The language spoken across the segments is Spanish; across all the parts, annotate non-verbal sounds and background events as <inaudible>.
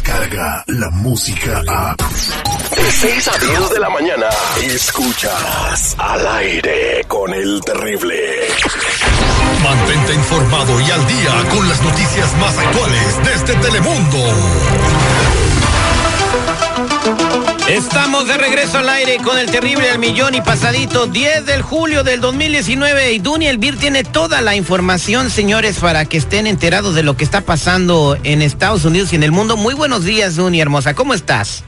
llega la música a... De 6 a 10 de la mañana, escuchas al aire con el terrible. Mantente informado y al día con las noticias más actuales desde Telemundo. Estamos de regreso al aire con el terrible al millón y pasadito 10 del julio del 2019 y Duny Elvir tiene toda la información, señores, para que estén enterados de lo que está pasando en Estados Unidos y en el mundo. Muy buenos días, Duny hermosa, ¿cómo estás?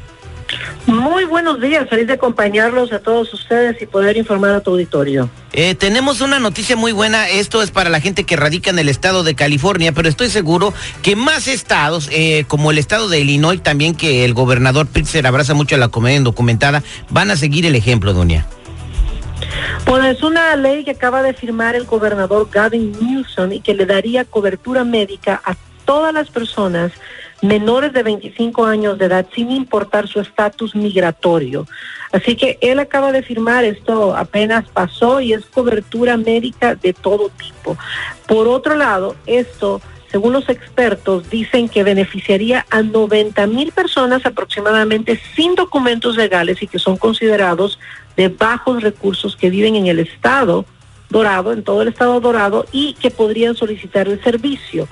Muy buenos días, feliz de acompañarlos a todos ustedes y poder informar a tu auditorio. Eh, tenemos una noticia muy buena, esto es para la gente que radica en el estado de California, pero estoy seguro que más estados, eh, como el estado de Illinois, también que el gobernador Pritzker abraza mucho a la comedia indocumentada, van a seguir el ejemplo, doña. Pues es una ley que acaba de firmar el gobernador Gavin Newsom y que le daría cobertura médica a todas las personas menores de 25 años de edad sin importar su estatus migratorio. Así que él acaba de firmar, esto apenas pasó y es cobertura médica de todo tipo. Por otro lado, esto, según los expertos, dicen que beneficiaría a 90 mil personas aproximadamente sin documentos legales y que son considerados de bajos recursos que viven en el estado dorado, en todo el estado dorado, y que podrían solicitar el servicio.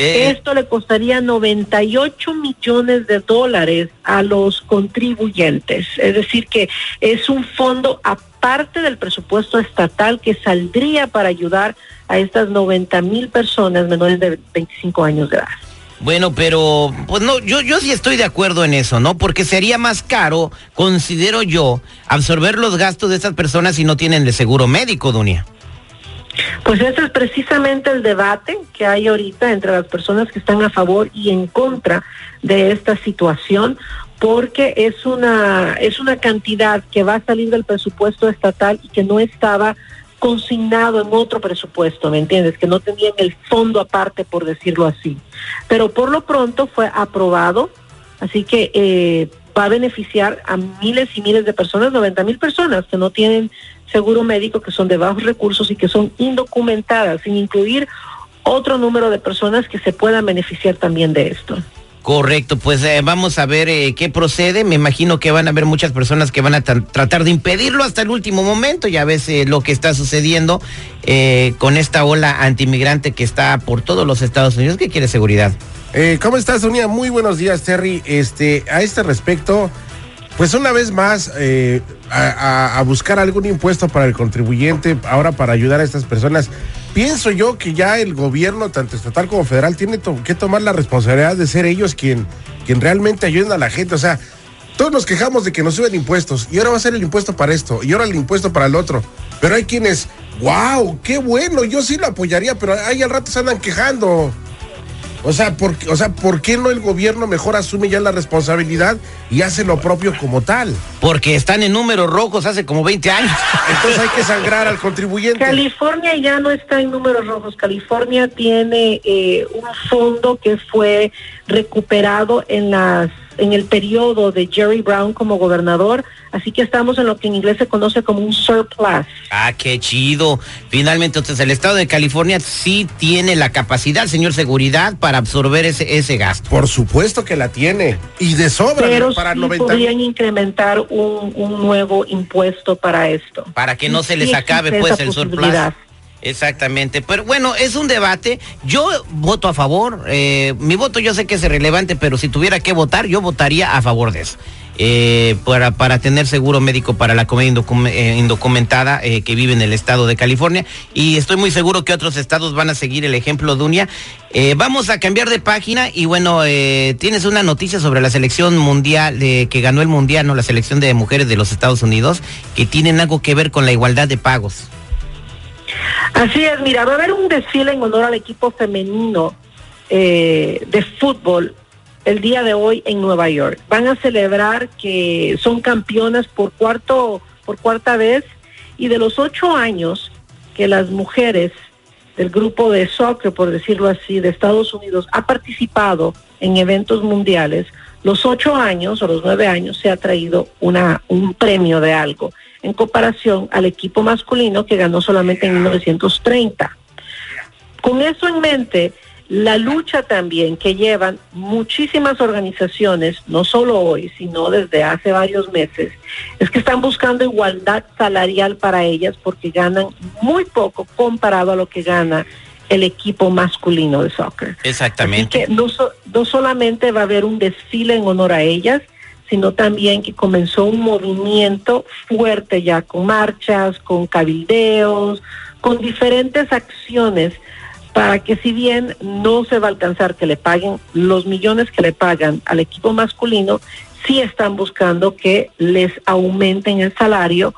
Eh, Esto le costaría 98 millones de dólares a los contribuyentes. Es decir, que es un fondo aparte del presupuesto estatal que saldría para ayudar a estas 90 mil personas menores de 25 años de edad. Bueno, pero pues no, yo, yo sí estoy de acuerdo en eso, ¿no? Porque sería más caro, considero yo, absorber los gastos de estas personas si no tienen el seguro médico, Dunia. Pues ese es precisamente el debate que hay ahorita entre las personas que están a favor y en contra de esta situación, porque es una es una cantidad que va a salir del presupuesto estatal y que no estaba consignado en otro presupuesto, ¿me entiendes? Que no tenían el fondo aparte, por decirlo así. Pero por lo pronto fue aprobado, así que eh, va a beneficiar a miles y miles de personas, 90 mil personas que no tienen seguro médico, que son de bajos recursos y que son indocumentadas, sin incluir otro número de personas que se puedan beneficiar también de esto. Correcto, pues eh, vamos a ver eh, qué procede. Me imagino que van a haber muchas personas que van a tratar de impedirlo hasta el último momento. Ya ves eh, lo que está sucediendo con esta ola antimigrante que está por todos los Estados Unidos. ¿Qué quiere seguridad? ¿Cómo estás, Sonia? Muy buenos días, Terry. Este, a este respecto, pues una vez más, eh, a, buscar algún impuesto para el contribuyente, ahora para ayudar a estas personas. Pienso yo que ya el gobierno, tanto estatal como federal, tiene que tomar la responsabilidad de ser ellos quien, quien realmente ayuden a la gente. O sea, todos nos quejamos de que nos suben impuestos y ahora va a ser el impuesto para esto y ahora el impuesto para el otro. Pero hay quienes, wow, qué bueno, yo sí lo apoyaría, pero ahí al rato se andan quejando. O sea, ¿por, o sea, ¿por qué no el gobierno mejor asume ya la responsabilidad y hace lo propio como tal? Porque están en números rojos hace como 20 años. Entonces hay que sangrar al contribuyente. California ya no está en números rojos. California tiene eh, un fondo que fue recuperado en las en el periodo de Jerry Brown como gobernador, así que estamos en lo que en inglés se conoce como un surplus. Ah, qué chido. Finalmente, entonces el estado de California sí tiene la capacidad, señor seguridad, para absorber ese, ese gasto. Por supuesto que la tiene. Y de sobra Pero para sí podrían incrementar un, un, nuevo impuesto para esto. Para que no se les acabe pues el surplus. Exactamente, pero bueno, es un debate. Yo voto a favor. Eh, mi voto yo sé que es irrelevante, pero si tuviera que votar, yo votaría a favor de eso. Eh, para, para tener seguro médico para la comedia eh, indocumentada que vive en el estado de California. Y estoy muy seguro que otros estados van a seguir el ejemplo de Unia. vamos a cambiar de página y bueno, tienes una noticia sobre la selección mundial que ganó el mundial, ¿no? La selección de mujeres de los Estados Unidos, que tienen algo que ver con la igualdad de pagos. Así es, mira, va a haber un desfile en honor al equipo femenino eh, de fútbol el día de hoy en Nueva York. Van a celebrar que son campeonas por cuarto, por cuarta vez y de los ocho años que las mujeres del grupo de soccer, por decirlo así, de Estados Unidos ha participado en eventos mundiales, los ocho años o los nueve años se ha traído una, un premio de algo en comparación al equipo masculino que ganó solamente en 1930. Con eso en mente, la lucha también que llevan muchísimas organizaciones, no solo hoy, sino desde hace varios meses, es que están buscando igualdad salarial para ellas porque ganan muy poco comparado a lo que gana el equipo masculino de soccer. Exactamente. que no, no solamente va a haber un desfile en honor a ellas, sino también que comenzó un movimiento fuerte ya con marchas, con cabildeos, con diferentes acciones para que si bien no se va a alcanzar que le paguen los millones que le pagan al equipo masculino, sí están buscando que les aumenten el salario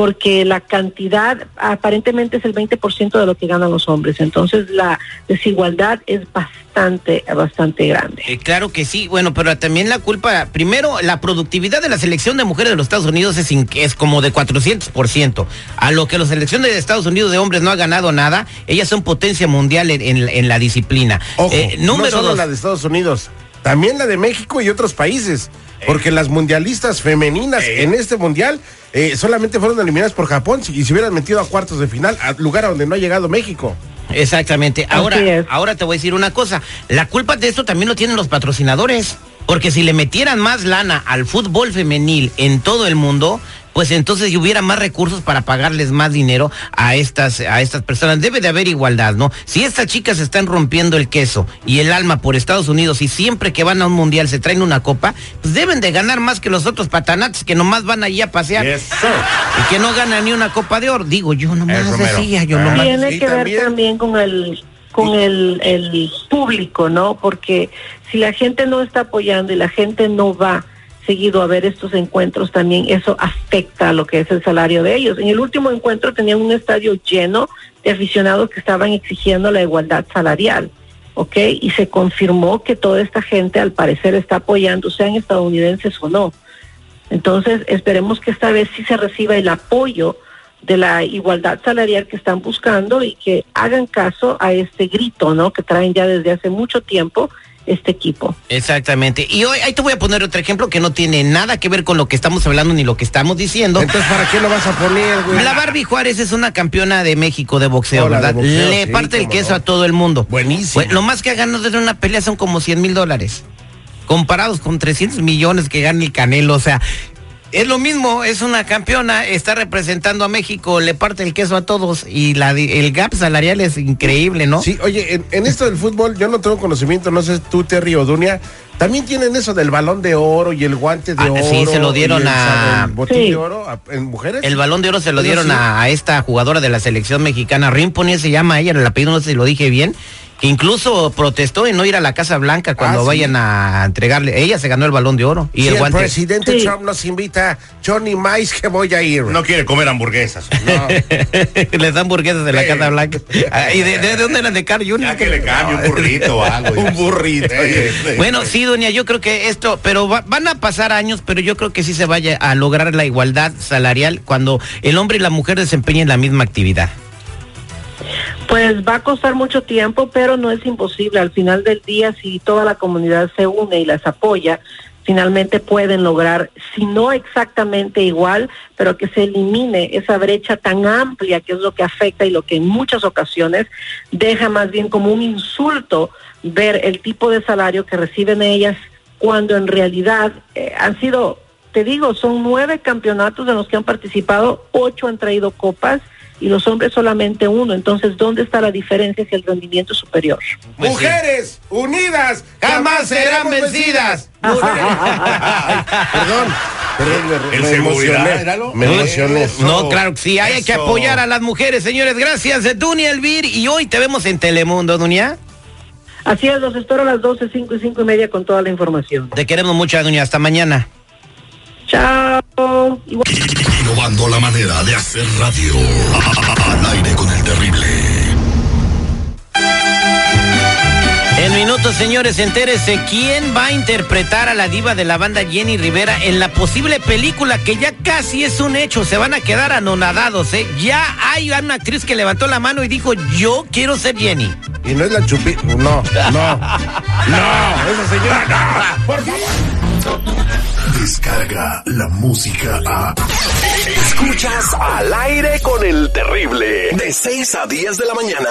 porque la cantidad aparentemente es el 20% de lo que ganan los hombres. Entonces la desigualdad es bastante, bastante grande. Eh, claro que sí, bueno, pero también la culpa, primero, la productividad de la selección de mujeres de los Estados Unidos es, es como de 400%. A lo que la selección de Estados Unidos de hombres no ha ganado nada, ellas son potencia mundial en, la disciplina. Ojo, eh, número no solo la de Estados Unidos, también la de México y otros países. Porque las mundialistas femeninas en este mundial eh, solamente fueron eliminadas por Japón y se hubieran metido a cuartos de final, al lugar a donde no ha llegado México. Exactamente. Ahora, ahora te voy a decir una cosa. La culpa de esto también lo tienen los patrocinadores. Porque si le metieran más lana al fútbol femenil en todo el mundo, pues entonces hubiera más recursos para pagarles más dinero a estas, a estas personas. Debe de haber igualdad, ¿no? Si estas chicas están rompiendo el queso y el alma por Estados Unidos y siempre que van a un mundial se traen una copa, pues deben de ganar más que los otros patanates que nomás van allí a pasear. y que no ganan ni una copa de oro. Digo, yo nomás decía, yo nomás. Tiene que ver también con el con el, el público, ¿no? Porque si la gente no está apoyando y la gente no va seguido a ver estos encuentros, también eso afecta a lo que es el salario de ellos. En el último encuentro tenían un estadio lleno de aficionados que estaban exigiendo la igualdad salarial, ¿ok? Y se confirmó que toda esta gente al parecer está apoyando, sean estadounidenses o no. Entonces, esperemos que esta vez sí se reciba el apoyo de la igualdad salarial que están buscando y que hagan caso a este grito, ¿no? Que traen ya desde hace mucho tiempo este equipo. Exactamente. Y hoy ahí te voy a poner otro ejemplo que no tiene nada que ver con lo que estamos hablando ni lo que estamos diciendo. Entonces, ¿para qué lo vas a poner, güey? La Barbie Juárez es una campeona de México de boxeo, ¿verdad? Le parte el queso a todo el mundo. Buenísimo. lo más que ha ganado desde una pelea son como 100 mil dólares. Comparados con 300 millones que gana el Canelo. O sea, es lo mismo, es una campeona, está representando a México, le parte el queso a todos y la, el gap salarial es increíble, ¿no? Sí, oye, en, esto del fútbol yo no tengo conocimiento, no sé tú, Terry o Dunia, también tienen eso del balón de oro y el guante de ah, oro. Sí, se lo dieron a... de oro en mujeres. El balón de oro se lo dieron a, esta jugadora de la selección mexicana, Rimponi se llama ella, el apellido no sé si lo dije bien incluso protestó en no ir a la Casa Blanca cuando ah, vayan a entregarle. Ella se ganó el balón de oro. Y el, presidente Trump nos invita, Johnny Mais, que voy a ir. No quiere comer hamburguesas. <laughs> No. <laughs> Les dan hamburguesas de la Casa Blanca. ¿Y de, dónde eran de Carl Jr.? Ya que le cambie un burrito o algo. <laughs> un burrito. bueno, sí, doña, yo creo que esto, pero van a pasar años, pero yo creo que sí se vaya a lograr la igualdad salarial cuando el hombre y la mujer desempeñen la misma actividad. Pues va a costar mucho tiempo, pero no es imposible. Al final del día, si toda la comunidad se une y las apoya, finalmente pueden lograr, si no exactamente igual, pero que se elimine esa brecha tan amplia que es lo que afecta y lo que en muchas ocasiones deja más bien como un insulto ver el tipo de salario que reciben ellas cuando en realidad eh, han sido, te digo, son nueve campeonatos en los que han participado, ocho han traído copas y los hombres solamente uno. Entonces, ¿dónde está la diferencia si el rendimiento es superior? Pues Mujeres unidas jamás serán vencidas. <laughs> perdón, perdón, me, emocioné. Me emocioné. No, claro, sí, hay que apoyar a las mujeres, señores. Gracias, Dunia Elvir. Y hoy te vemos en Telemundo, Dunia. Así es, los espero a las 12, 5 y 5 y media con toda la información. Te queremos mucho, Dunia. Hasta mañana. Chao. Innovando la manera de hacer radio. Al aire con el terrible. En minutos, señores, entérese quién va a interpretar a la diva de la banda Jenny Rivera en la posible película que ya casi es un hecho. Se van a quedar anonadados, ¿eh? Ya hay una actriz que levantó la mano y dijo, yo quiero ser Jenny. Y no es la chupi... No, no. <laughs> No, esa señora, no. Por favor. Descarga la música a. Escuchas al aire con el terrible. De 6 a 10 de la mañana.